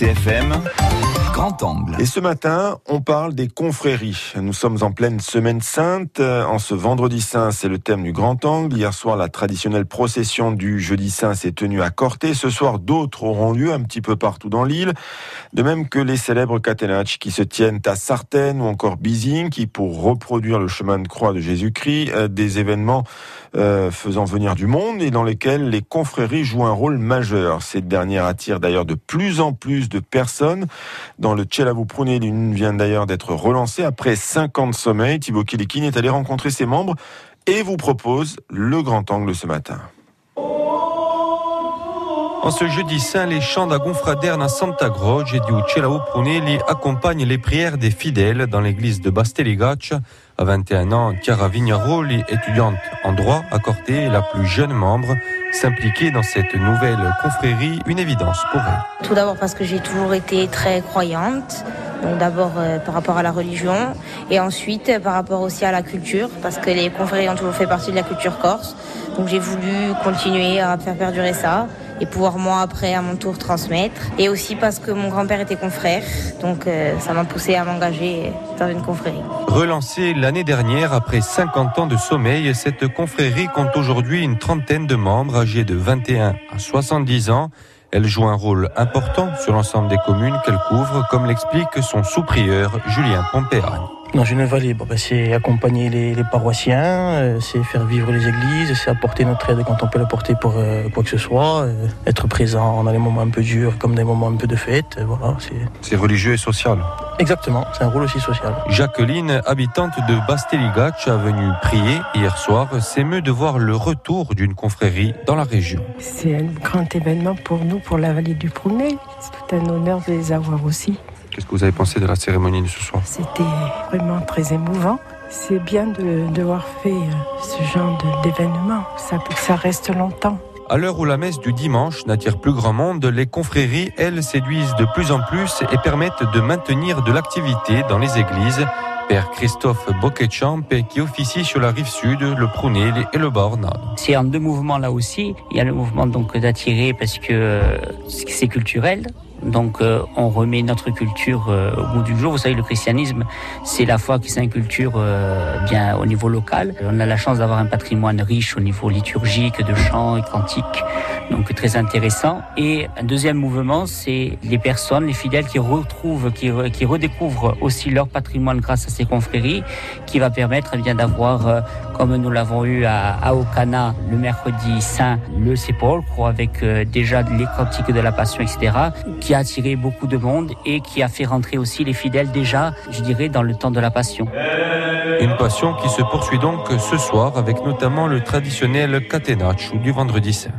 RCFM Grand Angle. Et ce matin, on parle des confréries. Nous sommes en pleine semaine sainte. En ce vendredi saint, c'est le thème du Grand Angle. Hier soir, la traditionnelle procession du jeudi saint s'est tenue à Corté. Ce soir, d'autres auront lieu un petit peu partout dans l'île. De même que les célèbres catenach qui se tiennent à Sartène ou encore Bizing, qui pour reproduire le chemin de croix de Jésus-Christ, euh, des événements euh, faisant venir du monde et dans lesquels les confréries jouent un rôle majeur. Cette dernière attire d'ailleurs de plus en plus de personnes. Dans le Tchelavou Prouné, l'une vient d'ailleurs d'être relancée après 50 sommeils. Thibaut Kilikin est allé rencontrer ses membres et vous propose le grand angle ce matin. En ce jeudi saint, les chants d'Agonfraderne à Santa Croce et du Prunelli accompagnent les prières des fidèles dans l'église de Basteligaccia. À 21 ans, Chiara Vignaroli, étudiante en droit à Corté, la plus jeune membre, s'impliquer dans cette nouvelle confrérie, une évidence pour elle. Tout d'abord parce que j'ai toujours été très croyante. Donc d'abord euh, par rapport à la religion et ensuite euh, par rapport aussi à la culture parce que les confréries ont toujours fait partie de la culture corse. Donc j'ai voulu continuer à faire perdurer ça et pouvoir moi après à mon tour transmettre. Et aussi parce que mon grand-père était confrère, donc euh, ça m'a poussé à m'engager dans une confrérie. Relancée l'année dernière après 50 ans de sommeil, cette confrérie compte aujourd'hui une trentaine de membres âgés de 21 à 70 ans. Elle joue un rôle important sur l'ensemble des communes qu'elle couvre, comme l'explique son sous-prieur Julien Pompéragne. Dans une vallée, ben, c'est accompagner les, les paroissiens, euh, c'est faire vivre les églises, c'est apporter notre aide quand on peut l'apporter pour euh, quoi que ce soit, euh, être présent dans les moments un peu durs comme des moments un peu de fête. euh, voilà, c'est religieux et social. exactement, c'est un rôle aussi social. Jacqueline, habitante de Basteligaccia, venue prier hier soir, s'émeut de voir le retour d'une confrérie dans la région. C'est un grand événement pour nous, pour la vallée du Prounet. C'est tout un honneur de les avoir aussi. Qu'est-ce que vous avez pensé de la cérémonie de ce soir C'était vraiment très émouvant. C'est bien de d'avoir fait euh, ce genre d'événement. Ça, ça reste longtemps. À l'heure où la messe du dimanche n'attire plus grand monde, les confréries, elles, séduisent de plus en plus et permettent de maintenir de l'activité dans les églises. Père Christophe Boquetchamp, qui officie sur la rive sud, le Prunelli et le Bornado. C'est en deux mouvements là aussi. Il y a le mouvement donc d'attirer parce que euh, c'est culturel. Donc euh, on remet notre culture euh, au bout du jour. Vous savez, le christianisme, c'est la foi qui s'inculture euh, bien au niveau local. On a la chance d'avoir un patrimoine riche au niveau liturgique, de chants et cantiques, donc très intéressant. Et un deuxième mouvement, c'est les personnes, les fidèles qui retrouvent, qui, qui redécouvrent aussi leur patrimoine grâce à ces confréries, qui va permettre eh bien d'avoir, euh, comme nous l'avons eu à, à Ocana le mercredi saint, le sépulcre avec euh, déjà les cantiques de la Passion, etc., qui a attiré beaucoup de monde et qui a fait rentrer aussi les fidèles déjà, je dirais, dans le temps de la Passion. Une passion qui se poursuit donc ce soir avec notamment le traditionnel catenaccio du vendredi saint.